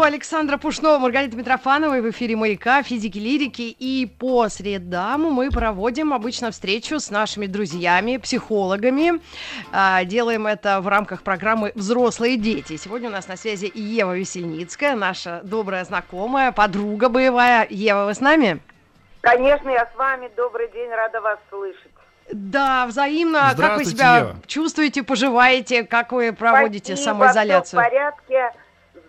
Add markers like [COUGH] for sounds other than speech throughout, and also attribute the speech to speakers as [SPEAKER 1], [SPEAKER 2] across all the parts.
[SPEAKER 1] Шоу Александра Пушнова, Маргарита Митрофановой в эфире «Маяка», физики, лирики. И по средам мы проводим обычно встречу с нашими друзьями, психологами. А, делаем это в рамках программы «Взрослые дети». Сегодня у нас на связи Ева Весельницкая, наша добрая знакомая, подруга боевая. Ева, вы с нами?
[SPEAKER 2] Конечно, я с вами. Добрый день, рада вас слышать.
[SPEAKER 1] Да, взаимно. Как вы себя
[SPEAKER 3] Ева.
[SPEAKER 1] чувствуете, поживаете, как вы проводите
[SPEAKER 2] Спасибо,
[SPEAKER 1] самоизоляцию?
[SPEAKER 2] всё в порядке.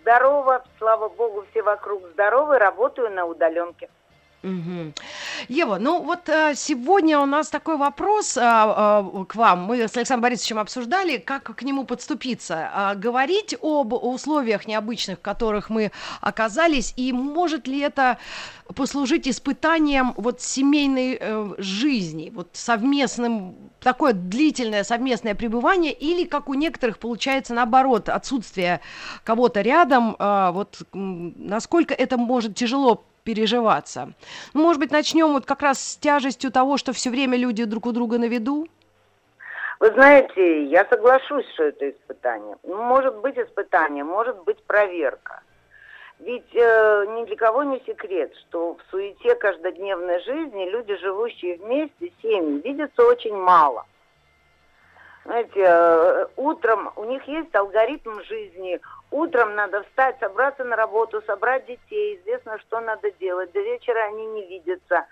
[SPEAKER 2] Здорово, слава богу, все вокруг здоровы, работаю на удаленке.
[SPEAKER 1] Мгм. Ева, ну вот э, сегодня у нас такой вопрос а, а, к вам. Мы с Александром Борисовичем обсуждали, как к нему подступиться. А, говорить об условиях необычных, в которых мы оказались, и может ли это послужить испытанием вот семейной э, жизни, вот совместным, такое длительное совместное пребывание, или, как у некоторых, получается наоборот, отсутствие кого-то рядом, а, вот насколько это может тяжело переживаться. Ну, может быть, начнем вот как раз с тяжестью того, что все время люди друг у друга на виду?
[SPEAKER 2] Вы знаете, я соглашусь, что это испытание. Ну, Может быть испытание, может быть проверка. Ведь э, ни для кого не секрет, что в суете каждодневной жизни люди, живущие вместе, семьи, видятся очень мало. Знаете, э, утром у них есть алгоритм жизни. Утром надо встать, собраться на работу, собрать детей. Известно, что надо делать. До вечера они не видятся.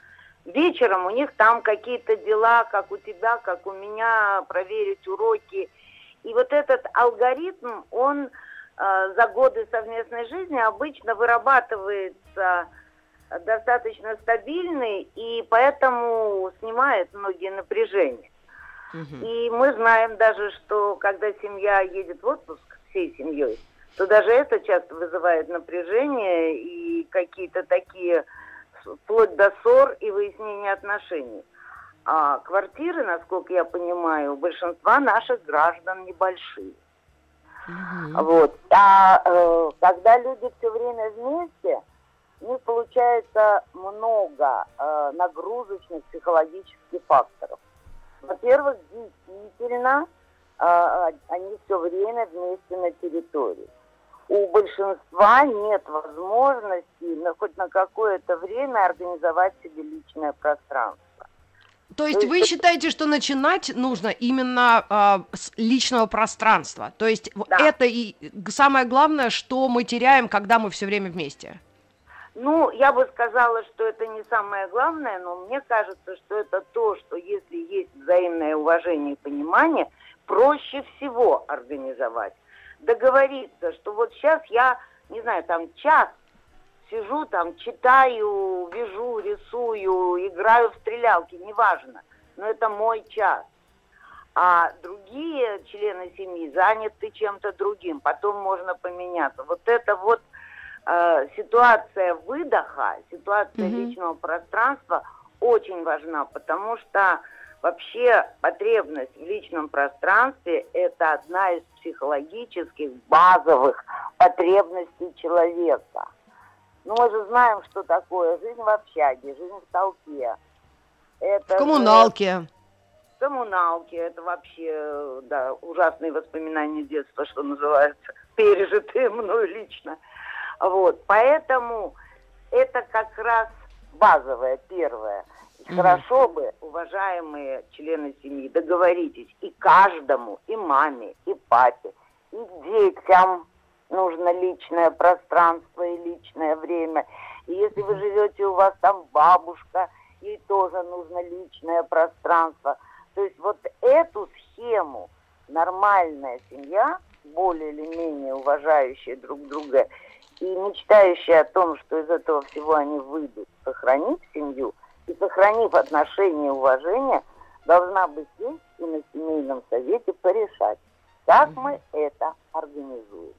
[SPEAKER 2] Вечером у них там какие-то дела, как у тебя, как у меня, проверить уроки. И вот этот алгоритм, он э, за годы совместной жизни обычно вырабатывается достаточно стабильный, и поэтому снимает многие напряжения. И мы знаем даже, что когда семья едет в отпуск всей семьей, то даже это часто вызывает напряжение и какие-то такие, вплоть до ссор и выяснения отношений. А квартиры, насколько я понимаю, у большинства наших граждан небольшие. Вот. А э, когда люди все время вместе, у них получается много э, нагрузочных психологических факторов. Во-первых, действительно, э, они все время вместе на территории. У большинства нет возможности на, хоть на какое-то время организовать себе личное пространство.
[SPEAKER 1] То есть вы считаете, что начинать нужно именно а, с личного пространства? То есть
[SPEAKER 2] Да.
[SPEAKER 1] это и самое главное, что мы теряем, когда мы все время вместе?
[SPEAKER 2] Ну, я бы сказала, что это не самое главное, но мне кажется, что это то, что если есть взаимное уважение и понимание, проще всего организовать. Договориться, что вот сейчас я, не знаю, там час сижу, там читаю, вяжу, рисую, играю в стрелялки, неважно, но это мой час. А другие члены семьи заняты чем-то другим, потом можно поменяться. Вот это вот э, ситуация выдоха, ситуация
[SPEAKER 1] Мгм.
[SPEAKER 2] личного пространства очень важна, потому что вообще потребность в личном пространстве – это одна из психологических базовых потребностей человека. Ну, мы же знаем, что такое жизнь в общаге, жизнь в толпе. Это
[SPEAKER 1] В коммуналке.
[SPEAKER 2] коммуналки, это вообще, да, ужасные воспоминания детства, что называется, пережитые мною лично. Вот, поэтому это как раз базовое, первое. Хорошо бы, уважаемые члены семьи, договоритесь и каждому, и маме, и папе, и детям нужно личное пространство и личное время. И если вы живете, у вас там бабушка, ей тоже нужно личное пространство. То есть вот эту схему нормальная семья, более или менее уважающая друг друга и мечтающая о том, что из этого всего они выйдут, сохранив семью и сохранив отношения и уважение, должна бы сесть и на семейном совете порешать, как мы это организуем.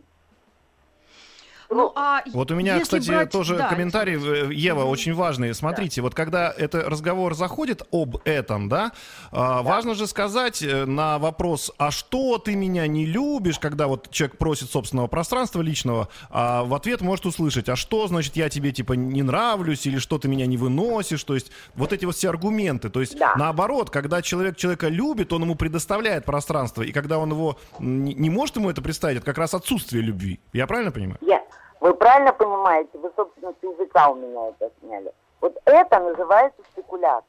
[SPEAKER 3] Ну, а вот у меня, кстати, брать... тоже да, комментарий, э, Ева, очень важный. Смотрите, да. вот когда это разговор заходит об этом, да, да, важно же сказать э, на вопрос, а что ты меня не любишь, когда вот человек просит собственного пространства личного, а в ответ может услышать, а что, значит, я тебе типа не нравлюсь или что ты меня не выносишь, то есть вот эти вот все аргументы, то есть да. наоборот, когда человек человека любит, он ему предоставляет пространство, и когда он его не, не может ему это представить, это как раз отсутствие любви. Я правильно понимаю?
[SPEAKER 2] Я, вы правильно понимаете? Вы, собственно, с языка у меня это сняли. Вот это называется спекуляция.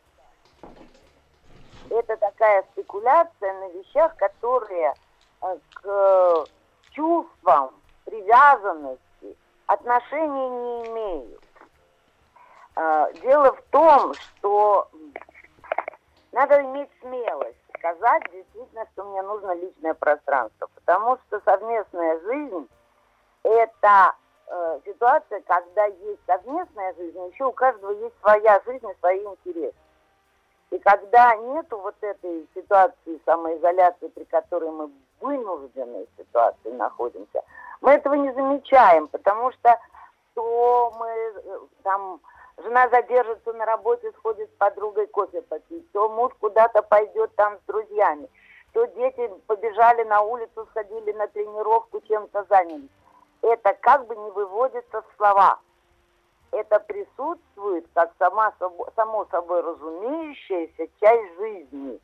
[SPEAKER 2] Это такая спекуляция на вещах, которые э, к чувствам, привязанности отношения не имеют. Э, дело в том, что надо иметь смелость сказать действительно, что мне нужно личное пространство, потому что совместная жизнь – это э, ситуация, когда есть совместная жизнь, еще у каждого есть своя жизнь и свои интересы. И когда нету вот этой ситуации самоизоляции, при которой мы вынужденной ситуации находимся, мы этого не замечаем, потому что то мы э, там жена задержится на работе, сходит с подругой кофе попить, то муж куда-то пойдет там с друзьями, то дети побежали на улицу, сходили на тренировку, чем-то занялись. Это как бы не выводится в слова. Это присутствует как сама, само собой разумеющаяся часть жизни.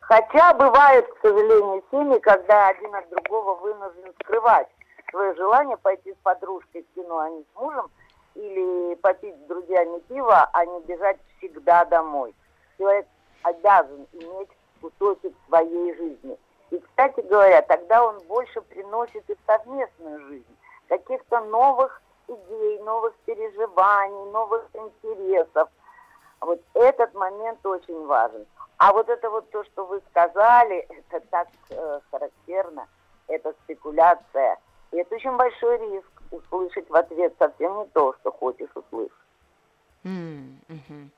[SPEAKER 2] Хотя бывают, к сожалению, семьи, когда один от другого вынужден скрывать свое желание пойти с подружкой в кино, а не с мужем – или попить с друзьями пиво, а не бежать всегда домой. Человек обязан иметь кусочек своей жизни. И, кстати говоря, тогда он больше приносит и в совместную жизнь каких-то новых идей, новых переживаний, новых интересов. Вот этот момент очень важен. А вот это вот то, что вы сказали, [LAUGHS] это так э, характерно, это спекуляция. И это очень большой риск услышать в ответ совсем не то, что хочешь услышать.
[SPEAKER 1] Mm-hmm.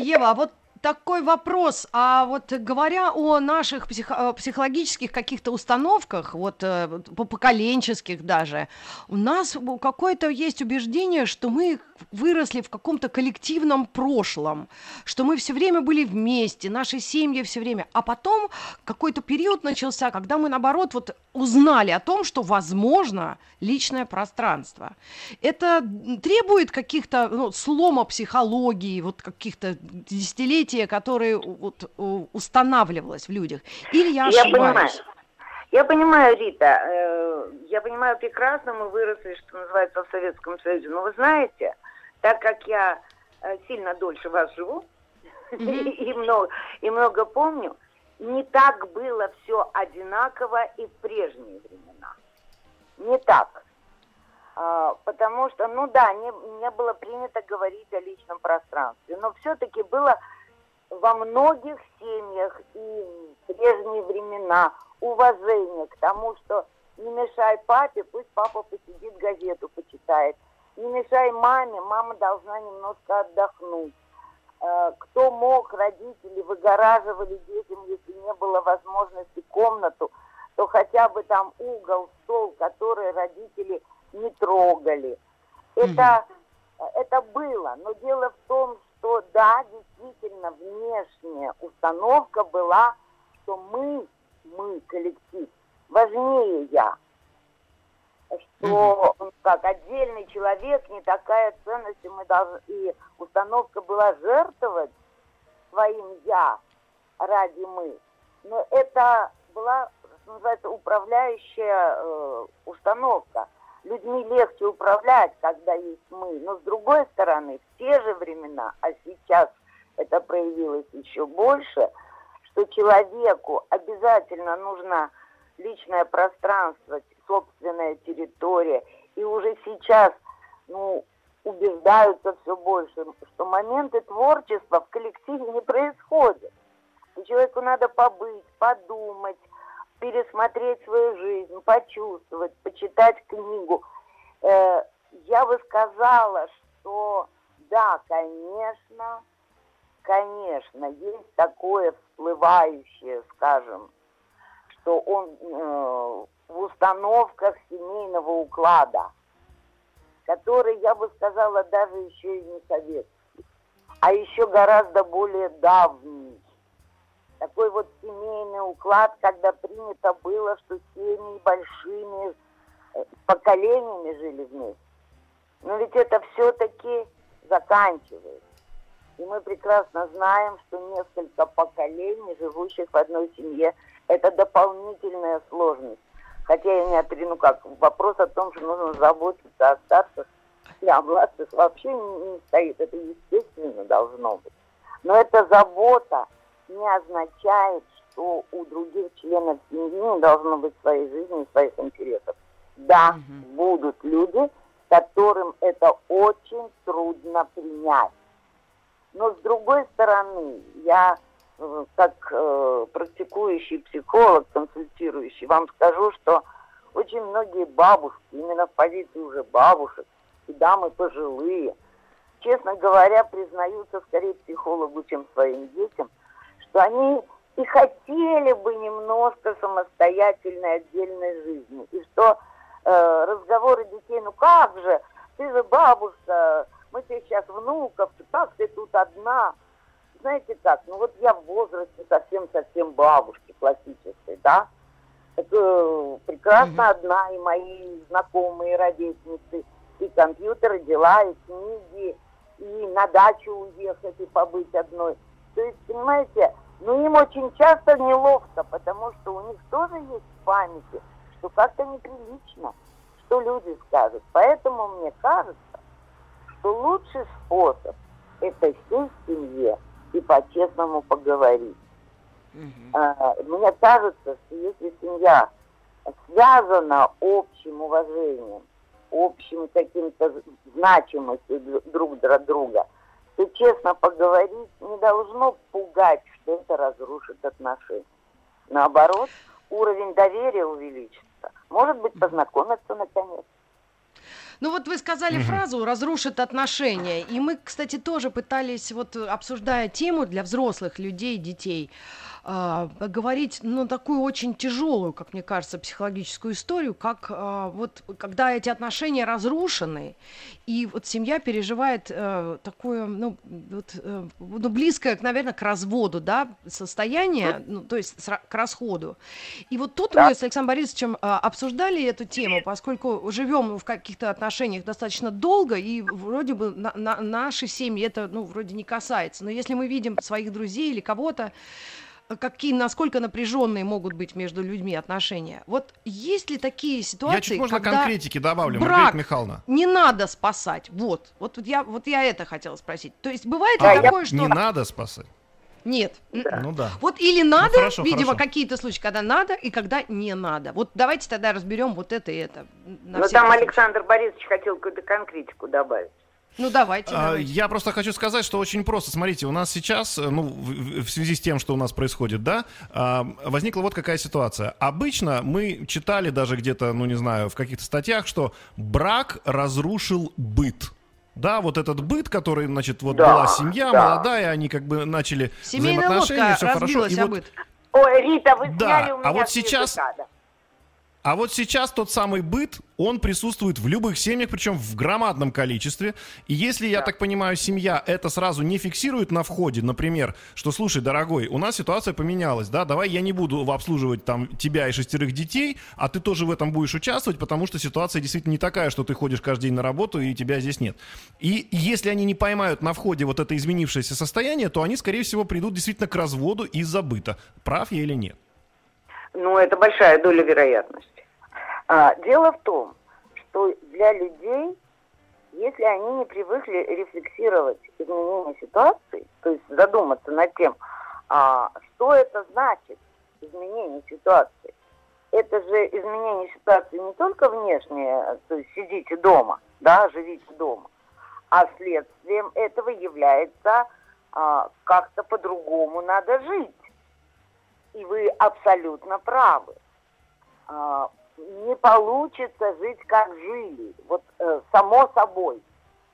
[SPEAKER 1] Ева, а вот такой вопрос. А вот говоря о наших психо- э, психологических каких-то установках, вот э, по поколенческих даже, у нас какое-то есть убеждение, что мы выросли в каком-то коллективном прошлом, что мы все время были вместе, наши семьи все время. А потом какой-то период начался, когда мы, наоборот, вот узнали о том, что возможно личное пространство. Это требует каких-то ну, слома психологии, вот каких-то десятилетий, которые вот, устанавливалось в людях. Или я ошибаюсь? Я понимаю.
[SPEAKER 2] Я понимаю, Рита, э, я понимаю прекрасно, мы выросли, что называется, в Советском Союзе. Но вы знаете, так как я э, сильно дольше вас живу [LAUGHS] mm-hmm. и, много, и много помню, не так было все одинаково и в прежние времена. Не так. А, потому что, ну да, не, не было принято говорить о личном пространстве, но все-таки было во многих семьях и в прежние времена уважение к тому, что не мешай папе, пусть папа посидит газету почитает – не мешай маме, мама должна немножко отдохнуть. Э, кто мог, родители выгораживали детям, если не было возможности комнату, то хотя бы там угол, стол, который родители не трогали. Это, mm-hmm. это было, но дело в том, что да, действительно, внешняя установка была, что мы, мы, коллектив, важнее я что он как отдельный человек, не такая ценность, и мы должны, и установка была жертвовать своим я ради мы. Но это была, что называется, управляющая э, установка. Людьми легче управлять, когда есть мы. Но с другой стороны, в те же времена, а сейчас это проявилось еще больше, что человеку обязательно нужно личное пространство, собственная территория. И уже сейчас, ну, убеждаются все больше, что моменты творчества в коллективе не происходят. И человеку надо побыть, подумать, пересмотреть свою жизнь, почувствовать, почитать книгу. Э, я бы сказала, что да, конечно, конечно, есть такое всплывающее, скажем, что он э, в установках семейного уклада, который, я бы сказала, даже еще и не советский, а еще гораздо более давний. Такой вот семейный уклад, когда принято было, что семьи большими э, поколениями жили вместе. Но ведь это все-таки заканчивается. И мы прекрасно знаем, что несколько поколений, живущих в одной семье, это дополнительная сложность. Хотя я не отрину, как вопрос о том, что нужно заботиться о старших и о младших вообще не стоит. Это естественно должно быть. Но эта забота не означает, что у других членов семьи не должно быть своей жизни и своих интересов. Да, угу. будут люди, которым это очень трудно принять. Но с другой стороны, я э, как э, практикующий психолог, консультирующий, вам скажу, что очень многие бабушки, именно в позиции уже бабушек, и дамы пожилые, честно говоря, признаются скорее психологу, чем своим детям, что они и хотели бы немножко самостоятельной отдельной жизни. И что э, разговоры детей, ну как же, ты же бабушка, мы тебе сейчас внуков, как ты тут одна? Знаете как, ну вот я в возрасте совсем-совсем бабушки классической, да? Это э, прекрасно mm-hmm. одна, и мои знакомые ровесницы, и компьютеры, дела, и книги, и на дачу уехать, и побыть одной. То есть, понимаете, ну им очень часто неловко, потому что у них тоже есть в памяти, что как-то неприлично, что люди скажут. Поэтому мне кажется, что лучший способ – это сесть в семье и по-честному поговорить. Угу. А, мне кажется, что если семья связана общим уважением, общим каким-то значимостью друг для друга, то честно поговорить не должно пугать, что это разрушит отношения. Наоборот, уровень доверия увеличится. Может быть, познакомиться наконец.
[SPEAKER 1] Ну вот вы сказали угу. фразу «разрушит отношения», и мы, кстати, тоже пытались, вот обсуждая тему для взрослых людей, детей, э, говорить, ну, такую очень тяжелую, как мне кажется, психологическую историю, как э, вот когда эти отношения разрушены, и вот семья переживает э, такое, ну, вот, э, ну, близкое, наверное, к разводу, да, состояние, ну, то есть с, к расходу. И вот тут да. мы с Александром Борисовичем э, обсуждали эту тему, поскольку живем в каких-то отношениях достаточно долго, и вроде бы на, на, наши семьи это, ну, вроде не касается. Но если мы видим своих друзей или кого-то, какие, насколько напряженные могут быть между людьми отношения. Вот есть ли такие ситуации, Я
[SPEAKER 3] чуть можно
[SPEAKER 1] когда
[SPEAKER 3] конкретики добавлю,
[SPEAKER 1] брак
[SPEAKER 3] Маргарита Михайловна.
[SPEAKER 1] не надо спасать? Вот, вот я, вот я это хотела спросить. То есть бывает ли а, такое, что...
[SPEAKER 3] Не надо спасать?
[SPEAKER 1] Нет.
[SPEAKER 3] Да. Ну да.
[SPEAKER 1] Вот или ну, надо, ну, хорошо, видимо, хорошо. какие-то случаи, когда надо и когда не надо. Вот давайте тогда разберем вот это и это.
[SPEAKER 2] Ну там случаях. Александр Борисович хотел какую-то конкретику добавить.
[SPEAKER 1] Ну давайте, а, давайте.
[SPEAKER 3] Я просто хочу сказать, что очень просто. Смотрите, у нас сейчас, э, ну, в, связи с тем, что у нас происходит, да, а, возникла вот какая ситуация. Обычно мы читали даже где-то, ну не знаю, в каких-то статьях, что брак разрушил быт. Да, вот этот быт, который, значит, вот да, была семья да. молодая, они как бы начали
[SPEAKER 1] Семейная взаимоотношения, все хорошо. И вот...
[SPEAKER 2] Ой, Рита, вы
[SPEAKER 3] да, у а меня а вот сейчас, языка, а вот сейчас тот самый быт, он присутствует в любых семьях, причем в громадном количестве. И если, я так понимаю, семья это сразу не фиксирует на входе, например, что, слушай, дорогой, у нас ситуация поменялась, да, давай я не буду обслуживать там тебя и шестерых детей, а ты тоже в этом будешь участвовать, потому что ситуация действительно не такая, что ты ходишь каждый день на работу и тебя здесь нет. И если они не поймают на входе вот это изменившееся состояние, то они, скорее всего, придут действительно к разводу из-за быта. Прав я или нет?
[SPEAKER 2] Ну, это большая доля вероятности. А, дело в том, что для людей, если они не привыкли рефлексировать изменение ситуации, то есть задуматься над тем, а, что это значит, изменение ситуации, это же изменение ситуации не только внешнее, то есть сидите дома, да, живите дома, а следствием этого является а, как-то по-другому надо жить. И вы абсолютно правы. А, не получится жить, как жили. Вот э, само собой.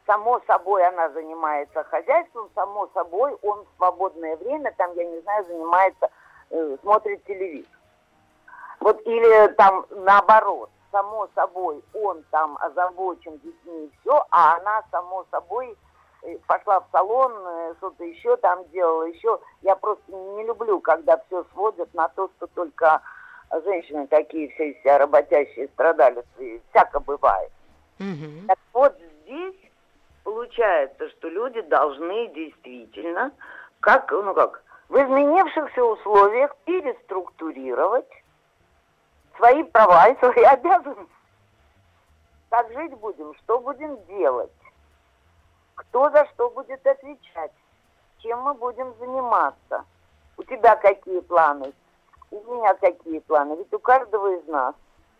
[SPEAKER 2] Само собой она занимается хозяйством, само собой он в свободное время, там, я не знаю, занимается, э, смотрит телевизор. Вот или там наоборот, само собой, он там озабочен детьми и все, а она само собой э, пошла в салон, э, что-то еще там делала, еще. Я просто не люблю, когда все сводят на то, что только женщины такие все себя работящие страдали, всяко бывает. Угу. Так вот здесь получается, что люди должны действительно, как, ну как, в изменившихся условиях переструктурировать свои права и свои [LAUGHS] обязанности. Как жить будем, что будем делать, кто за что будет отвечать, чем мы будем заниматься. У тебя какие планы, у меня какие планы. Ведь у каждого из нас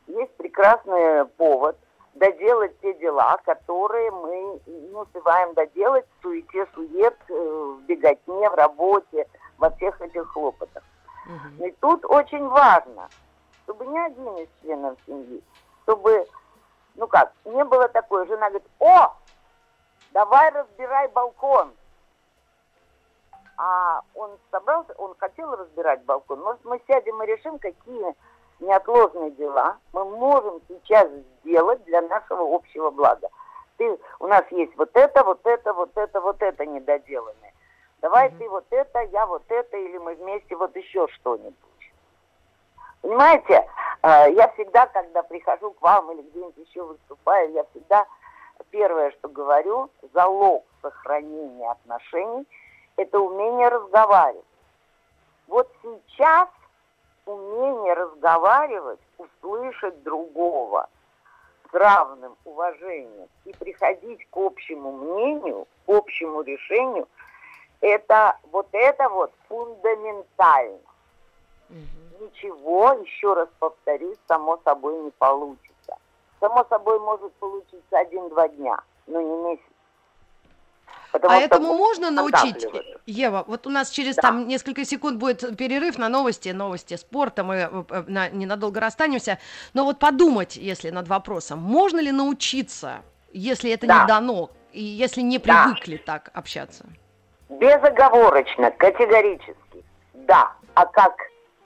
[SPEAKER 2] есть прекрасный повод доделать те дела, которые мы не успеваем доделать в суете, сует, э, в беготне, в работе, во всех этих хлопотах. Угу. И тут очень важно – чтобы ни один из членов семьи, чтобы, ну как, не было такое, жена говорит, о, давай разбирай балкон. А он собрался, он хотел разбирать балкон. Может, мы сядем и решим, какие неотложные дела мы можем сейчас сделать для нашего общего блага. Ты, у нас есть вот это, вот это, вот это, вот это недоделанное. Давай mm-hmm. ты вот это, я вот это, или мы вместе вот еще что-нибудь. Понимаете, э, я всегда, когда прихожу к вам или где-нибудь еще выступаю, я всегда первое, что говорю, залог сохранения отношений – это умение разговаривать. Вот сейчас умение разговаривать, услышать другого с равным уважением и приходить к общему мнению, к общему решению, это вот это вот фундаментально. Угу ничего, еще раз повторюсь, само собой не получится. Само собой может получиться один-два дня, но не месяц.
[SPEAKER 1] Потому а этому можно научить, Ева? Вот у нас через да. там несколько секунд будет перерыв на новости, новости спорта, мы э, э, на, ненадолго расстанемся. Но вот подумать, если над вопросом, можно ли научиться, если это да. не дано, и если не привыкли да. так общаться?
[SPEAKER 2] Безоговорочно, категорически, да. А как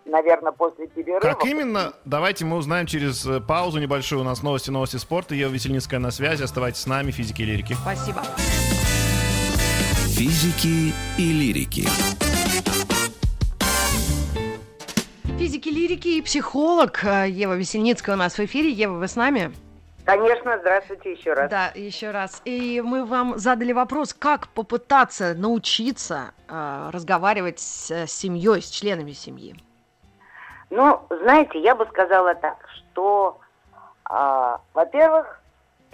[SPEAKER 2] наверное, после перерыва.
[SPEAKER 3] Как именно? Давайте мы узнаем через э, паузу небольшую. У нас новости, новости спорта. Ева Весельницкая на связи. Оставайтесь с нами, физики и лирики.
[SPEAKER 1] Спасибо.
[SPEAKER 4] Физики и лирики.
[SPEAKER 1] Физики, лирики и психолог э, Ева Весельницкая у нас в эфире. Ева, вы с нами?
[SPEAKER 2] Конечно, здравствуйте еще раз.
[SPEAKER 1] Да, еще раз. И мы вам задали вопрос, как попытаться научиться э, разговаривать с, с семьей, с членами семьи.
[SPEAKER 2] Ну, знаете, я бы сказала так, что, а, во-первых,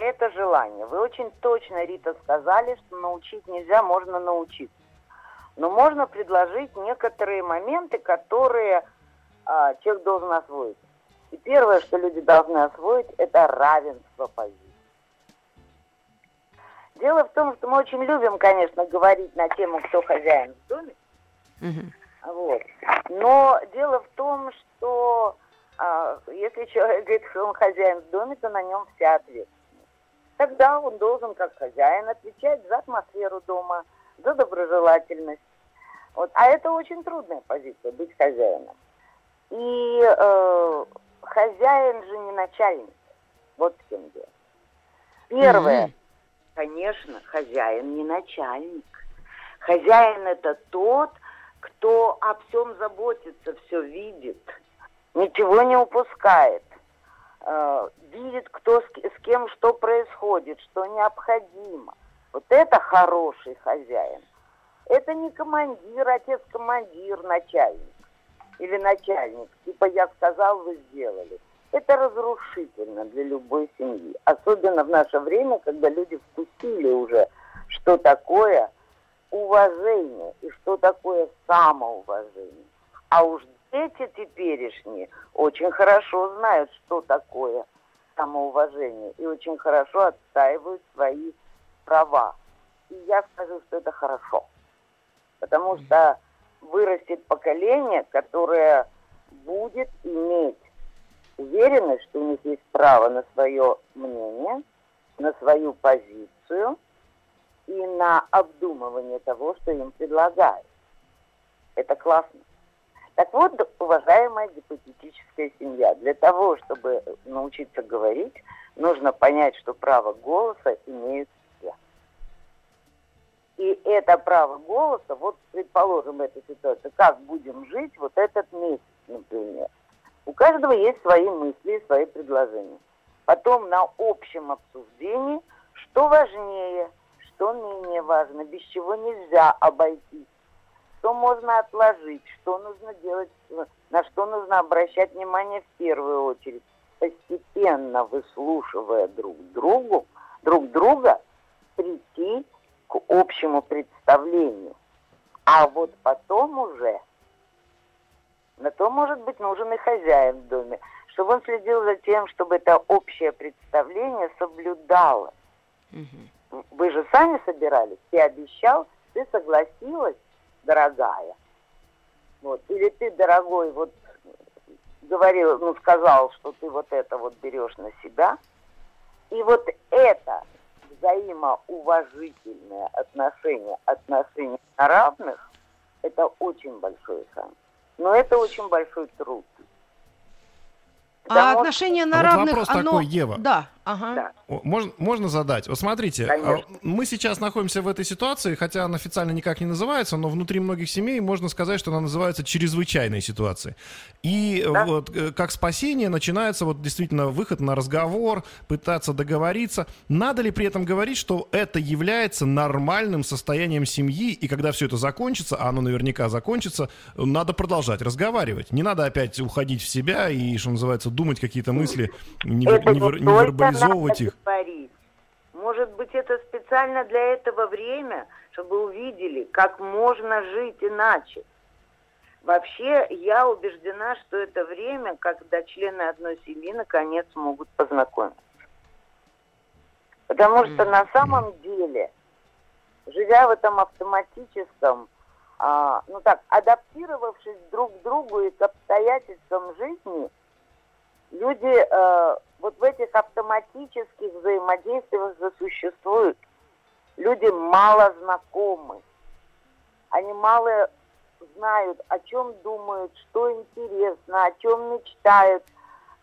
[SPEAKER 2] это желание. Вы очень точно, Рита, сказали, что научить нельзя, можно научиться. Но можно предложить некоторые моменты, которые а, человек должен освоить. И первое, что люди должны освоить, это равенство позиций. Дело в том, что мы очень любим, конечно, говорить на тему, кто хозяин в доме. Угу. Вот. Но дело в том, что а, если человек говорит, что он хозяин в доме, то на нем вся ответственность. Тогда он должен, как хозяин, отвечать за атмосферу дома, за доброжелательность. Вот. А это очень трудная позиция, быть хозяином. И э, хозяин же не начальник. Вот в чем дело. Первое, mm-hmm. конечно, хозяин не начальник. Хозяин это тот, кто о всем заботится, все видит, ничего не упускает, э, видит, кем что происходит, что необходимо. Вот это хороший хозяин. Это не командир, отец-командир, начальник или начальник. Типа я сказал, вы сделали. Это разрушительно для любой семьи. Особенно в наше время, когда люди вкусили уже, что такое – уважение и что такое самоуважение. А уж дети теперешние очень хорошо знают, что такое самоуважение и очень хорошо отстаивают свои права. И я скажу, что это хорошо. Потому что вырастет поколение, которое будет иметь уверенность, что у них есть право на свое мнение, на свою позицию – и на обдумывание того, что им предлагают. Это классно. Так вот, уважаемая гипотетическая семья, для того, чтобы научиться говорить, нужно понять, что право голоса имеют все. И это право голоса, вот предположим эту ситуацию, как будем жить вот этот месяц, например. У каждого есть свои мысли свои предложения. Потом на общем обсуждении, что важнее, что менее важно, без чего нельзя обойтись что можно отложить, что нужно делать, на что нужно обращать внимание в первую очередь, постепенно выслушивая друг другу, друг друга, прийти к общему представлению. А вот потом уже, на то, может быть, нужен и хозяин в доме, чтобы он следил за тем, чтобы это общее представление соблюдалось. Угу. Вы же сами собирались, ты обещал, ты согласилась, дорогая. Вот. Или ты, дорогой, вот говорил, ну, сказал, что ты вот это вот берешь на себя. И вот это взаимоуважительное отношение, отношение на равных, это очень большой шанс. Но это очень большой труд.
[SPEAKER 1] А отношение на
[SPEAKER 3] а
[SPEAKER 1] равных,
[SPEAKER 3] вот вопрос
[SPEAKER 1] оно...
[SPEAKER 3] такой, Ева.
[SPEAKER 1] Да, ага.
[SPEAKER 2] Да.
[SPEAKER 3] Можно, можно задать? Вот смотрите, а, Конечно. мы сейчас находимся в этой ситуации, хотя она официально никак не называется, но внутри многих семей можно сказать, что она называется чрезвычайной ситуацией. И да? вот э, как спасение начинается вот действительно выход на разговор, пытаться договориться. Надо ли при этом говорить, что это является нормальным состоянием семьи, и когда все это закончится, а оно наверняка закончится, надо продолжать разговаривать. Не надо опять уходить в себя и, что называется, думать какие-то мысли, не, не, не, не вербализовывать их
[SPEAKER 2] говорить. Может быть, это специально для этого время, чтобы увидели, как можно жить иначе. Вообще, я убеждена, что это время, когда члены одной семьи наконец могут познакомиться. Потому что на самом деле, живя в этом автоматическом, а, ну так, адаптировавшись друг к другу и к обстоятельствам жизни, люди э, вот в этих автоматических взаимодействиях засуществуют. Люди мало знакомы. Они мало знают, о чем думают, что интересно, о чем мечтают,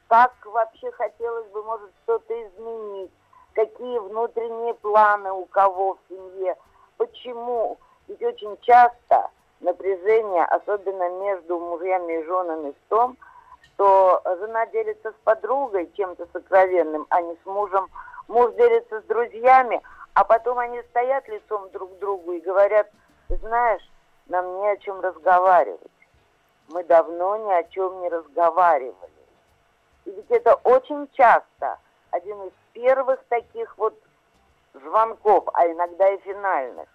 [SPEAKER 2] как вообще хотелось бы, может, что-то изменить, какие внутренние планы у кого в семье, почему. Ведь очень часто напряжение, особенно между мужьями и женами, в том, что жена делится с подругой чем-то сокровенным, а не с мужем. Муж делится с друзьями, а потом они стоят лицом друг к другу и говорят, знаешь, нам не о чем разговаривать. Мы давно ни о чем не разговаривали. И ведь это очень часто один из первых таких вот звонков, а иногда и финальных,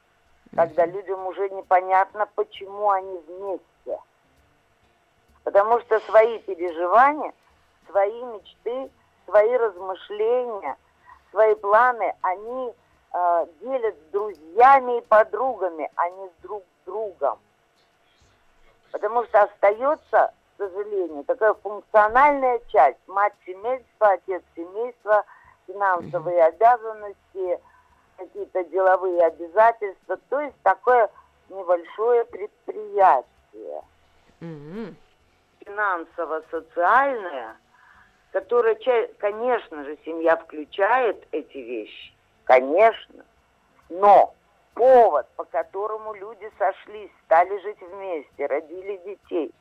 [SPEAKER 2] когда людям уже непонятно, почему они вместе – Потому что свои переживания, свои мечты, свои размышления, свои планы, они э, делят с друзьями и подругами, а не с друг другом. Потому что остается, к сожалению, такая функциональная часть. Мать семейства, отец семейства, финансовые обязанности, какие-то деловые обязательства. То есть такое небольшое предприятие. Mm-hmm финансово-социальное, которое, конечно же, семья включает эти вещи, конечно, но повод, по которому люди сошлись, стали жить вместе, родили детей,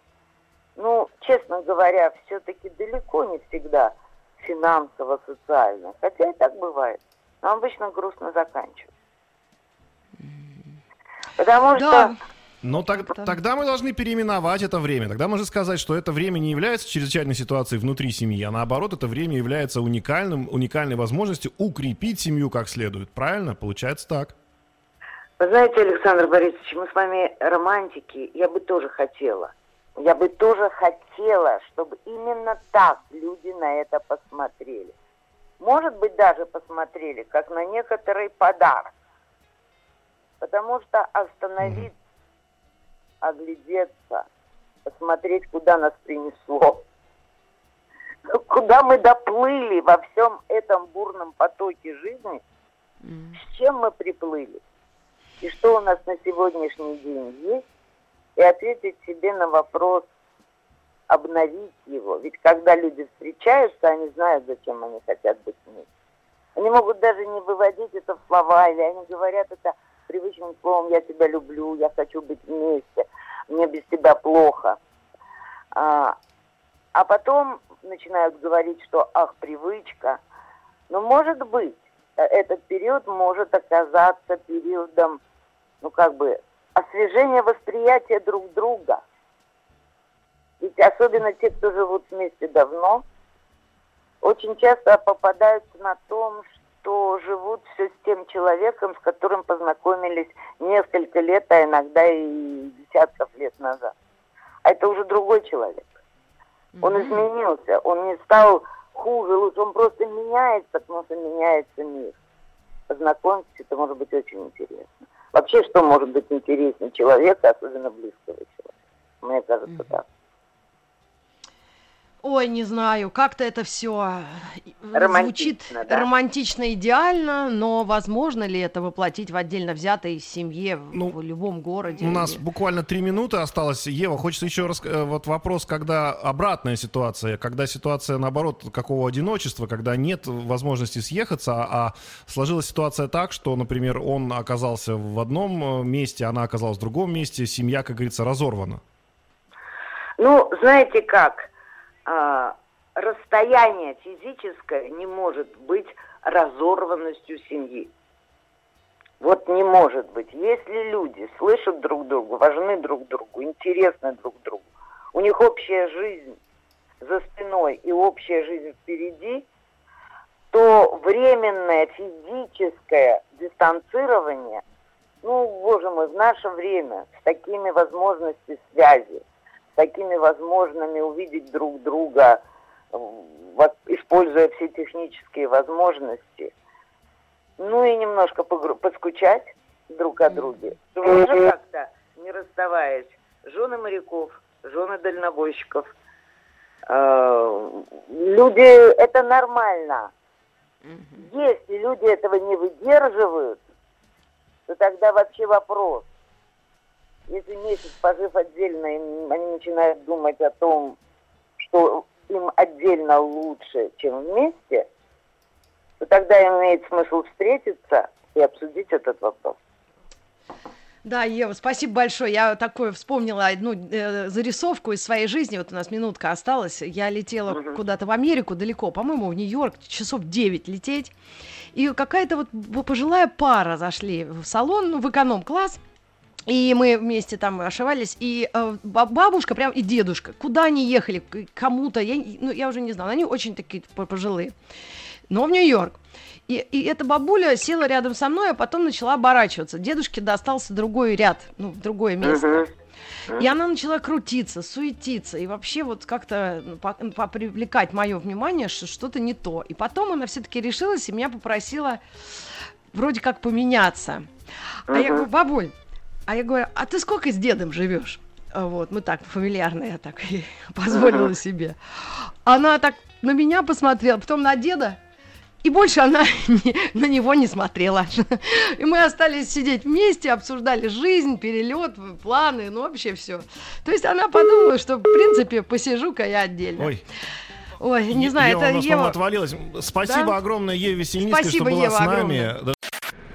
[SPEAKER 2] ну, честно говоря, все-таки далеко не всегда финансово-социально, хотя и так бывает, но обычно грустно заканчивается. Потому да. что
[SPEAKER 3] но так, тогда мы должны переименовать это время. Тогда можно сказать, что это время не является чрезвычайной ситуацией внутри семьи, а наоборот, это время является уникальным, уникальной возможностью укрепить семью как следует. Правильно? Получается так.
[SPEAKER 2] Вы знаете, Александр Борисович, мы с вами романтики. Я бы тоже хотела. Я бы тоже хотела, чтобы именно так люди на это посмотрели. Может быть, даже посмотрели, как на некоторый подарок. Потому что остановить оглядеться, посмотреть, куда нас принесло. Куда мы доплыли во всем этом бурном потоке жизни, с чем мы приплыли, и что у нас на сегодняшний день есть, и ответить себе на вопрос, обновить его. Ведь когда люди встречаются, они знают, зачем они хотят быть вместе. Они могут даже не выводить это в слова, или они говорят это привычным словом «я тебя люблю», «я хочу быть вместе», «мне без тебя плохо». А, а потом начинают говорить, что «ах, привычка». Но может быть, этот период может оказаться периодом, ну как бы, освежения восприятия друг друга. Ведь особенно те, кто живут вместе давно, очень часто попадаются на том, что живут все с тем человеком, с которым познакомились несколько лет, а иногда и десятков лет назад. А это уже другой человек. Он mm-hmm. изменился, он не стал хуже, лучше, он просто меняется, потому что меняется мир. Познакомьтесь, это может быть очень интересно. Вообще, что может быть интереснее человека, особенно близкого человека? Мне кажется, mm-hmm. так.
[SPEAKER 1] Ой, не знаю, как-то это все э, звучит да? романтично идеально, но возможно ли это воплотить в отдельно взятой семье ну, в любом городе?
[SPEAKER 3] У или... нас буквально три минуты осталось. Ева, хочется еще раз э, вот вопрос, когда обратная ситуация, когда ситуация наоборот какого одиночества, когда нет возможности съехаться, а сложилась ситуация так, что, например, он оказался в одном э, месте, она оказалась в другом месте, семья, как говорится, разорвана.
[SPEAKER 2] Ну, знаете как? А, расстояние физическое не может быть разорванностью семьи. Вот не может быть. Если люди слышат друг друга, важны друг другу, интересны друг другу, у них общая жизнь за спиной и общая жизнь впереди, то временное физическое дистанцирование, ну, боже мой, в наше время с такими возможностями связи, такими возможными увидеть друг друга, используя все технические возможности, ну и немножко поскучать друг о друге, чтобы уже как-то, не расставаясь, жены моряков, жены дальнобойщиков, э, люди, это нормально. Если люди этого не выдерживают, то тогда вообще вопрос, если месяц пожив отдельно, они начинают думать о том, что им отдельно лучше, чем вместе, то тогда имеет смысл встретиться и обсудить этот вопрос.
[SPEAKER 1] Да, Ева, спасибо большое. Я такое вспомнила одну э, зарисовку из своей жизни. Вот у нас минутка осталась. Я летела uh-huh. куда-то в Америку далеко, по-моему, в Нью-Йорк, часов 9 лететь. И какая-то вот пожилая пара зашли в салон, ну, в эконом-класс. И мы вместе там ошивались, и э, бабушка прям и дедушка, куда они ехали, кому-то, я, ну, я уже не знала, они очень такие пожилые, но в Нью-Йорк. И, и эта бабуля села рядом со мной, а потом начала оборачиваться. Дедушке достался другой ряд, ну, другое место. И она начала крутиться, суетиться, и вообще вот как-то ну, попривлекать мое внимание, что что-то не то. И потом она все-таки решилась и меня попросила вроде как поменяться. А я говорю, бабуль, а я говорю, а ты сколько с дедом живешь? Вот, мы так, фамильярно я так и [LAUGHS] позволила себе. Она так на меня посмотрела, потом на деда, и больше она [LAUGHS] не, на него не смотрела. [LAUGHS] И мы остались сидеть вместе, обсуждали жизнь, перелет, планы, ну вообще все. То есть она подумала, что в принципе посижу-ка я отдельно.
[SPEAKER 3] Ой.
[SPEAKER 1] Ой, не знаю,
[SPEAKER 3] Ева, это Ева... отвалилась. Спасибо да? огромное Еве Сильницкой, что была Ева, с нами. Огромное.